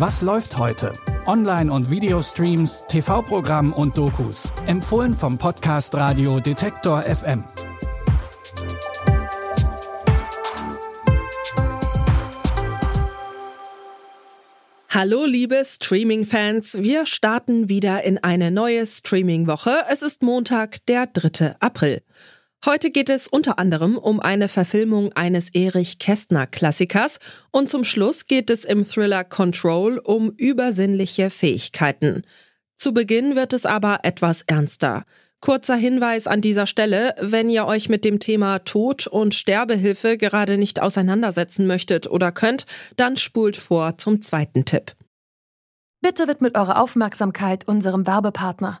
Was läuft heute? Online- und Videostreams, TV-Programm und Dokus. Empfohlen vom Podcast Radio Detektor FM. Hallo liebe Streaming-Fans, wir starten wieder in eine neue Streaming-Woche. Es ist Montag, der 3. April. Heute geht es unter anderem um eine Verfilmung eines Erich Kästner Klassikers und zum Schluss geht es im Thriller Control um übersinnliche Fähigkeiten. Zu Beginn wird es aber etwas ernster. Kurzer Hinweis an dieser Stelle, wenn ihr euch mit dem Thema Tod und Sterbehilfe gerade nicht auseinandersetzen möchtet oder könnt, dann spult vor zum zweiten Tipp. Bitte widmet eure Aufmerksamkeit unserem Werbepartner.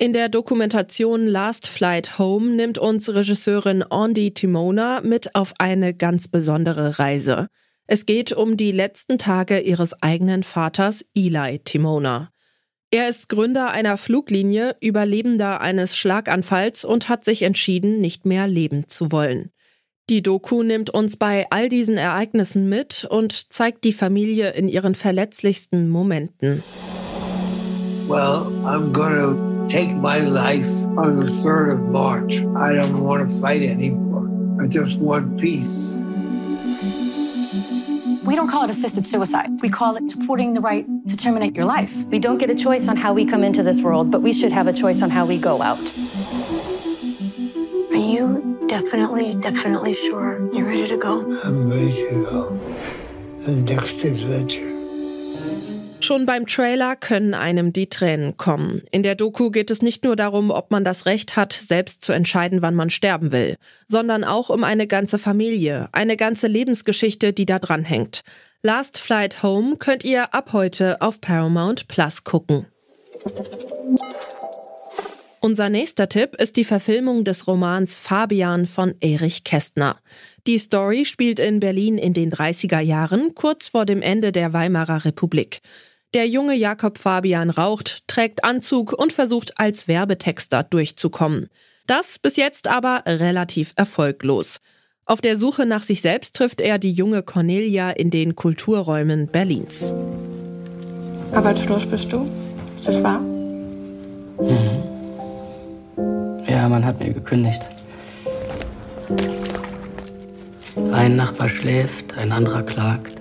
In der Dokumentation Last Flight Home nimmt uns Regisseurin Andy Timona mit auf eine ganz besondere Reise. Es geht um die letzten Tage ihres eigenen Vaters Eli Timona. Er ist Gründer einer Fluglinie, Überlebender eines Schlaganfalls und hat sich entschieden, nicht mehr leben zu wollen. Die Doku nimmt uns bei all diesen Ereignissen mit und zeigt die Familie in ihren verletzlichsten Momenten. Well, I'm gonna take my life on the 3rd of March. I don't want to fight anymore. I just want peace. We don't call it assisted suicide. We call it supporting the right to terminate your life. We don't get a choice on how we come into this world, but we should have a choice on how we go out. Are you definitely, definitely sure you're ready to go? I'm ready to go. The next adventure. Schon beim Trailer können einem die Tränen kommen. In der Doku geht es nicht nur darum, ob man das Recht hat, selbst zu entscheiden, wann man sterben will, sondern auch um eine ganze Familie, eine ganze Lebensgeschichte, die da dran hängt. Last Flight Home könnt ihr ab heute auf Paramount Plus gucken. Unser nächster Tipp ist die Verfilmung des Romans Fabian von Erich Kästner. Die Story spielt in Berlin in den 30er Jahren, kurz vor dem Ende der Weimarer Republik. Der junge Jakob Fabian raucht, trägt Anzug und versucht als Werbetexter durchzukommen. Das bis jetzt aber relativ erfolglos. Auf der Suche nach sich selbst trifft er die junge Cornelia in den Kulturräumen Berlins. Arbeitslos bist du? Ist das wahr? Mhm. Ja, man hat mir gekündigt. Ein Nachbar schläft, ein anderer klagt,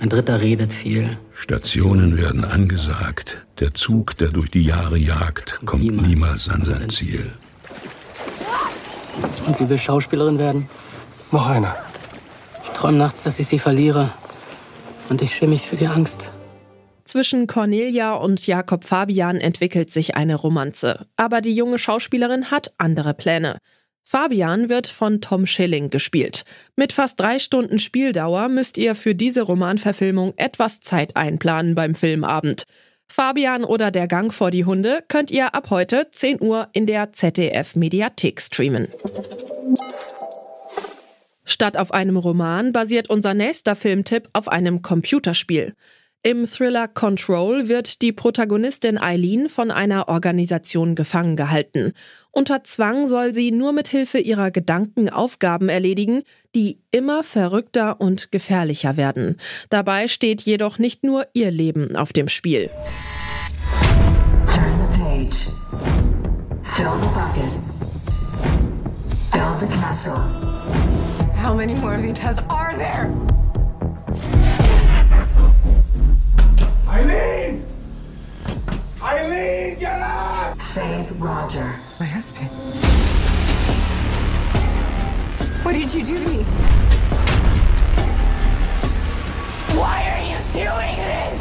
ein dritter redet viel. Stationen werden angesagt. Der Zug, der durch die Jahre jagt, kommt niemals, niemals an sein Ziel. Und sie will Schauspielerin werden? Noch einer. Ich träume nachts, dass ich sie verliere. Und ich schäme mich für die Angst. Zwischen Cornelia und Jakob Fabian entwickelt sich eine Romanze. Aber die junge Schauspielerin hat andere Pläne. Fabian wird von Tom Schilling gespielt. Mit fast drei Stunden Spieldauer müsst ihr für diese Romanverfilmung etwas Zeit einplanen beim Filmabend. Fabian oder der Gang vor die Hunde könnt ihr ab heute 10 Uhr in der ZDF Mediathek streamen. Statt auf einem Roman basiert unser nächster Filmtipp auf einem Computerspiel. Im Thriller Control wird die Protagonistin Eileen von einer Organisation gefangen gehalten. Unter Zwang soll sie nur mit Hilfe ihrer Gedanken Aufgaben erledigen, die immer verrückter und gefährlicher werden. Dabei steht jedoch nicht nur ihr Leben auf dem Spiel. Turn the page. Fill the bucket. Build a castle. How many more of these tests are there? My husband. What did you do to me? Why are you doing this?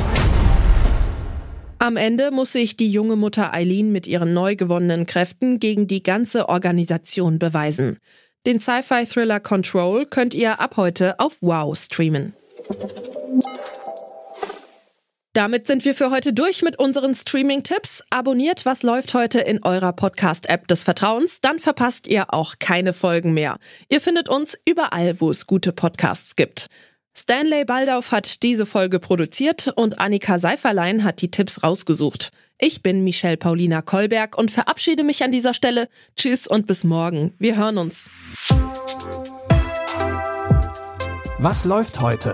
Am Ende muss sich die junge Mutter Eileen mit ihren neu gewonnenen Kräften gegen die ganze Organisation beweisen. Den Sci-Fi-Thriller Control könnt ihr ab heute auf Wow streamen. Damit sind wir für heute durch mit unseren Streaming-Tipps. Abonniert Was läuft heute in eurer Podcast-App des Vertrauens, dann verpasst ihr auch keine Folgen mehr. Ihr findet uns überall, wo es gute Podcasts gibt. Stanley Baldauf hat diese Folge produziert und Annika Seiferlein hat die Tipps rausgesucht. Ich bin Michelle Paulina Kolberg und verabschiede mich an dieser Stelle. Tschüss und bis morgen. Wir hören uns. Was läuft heute?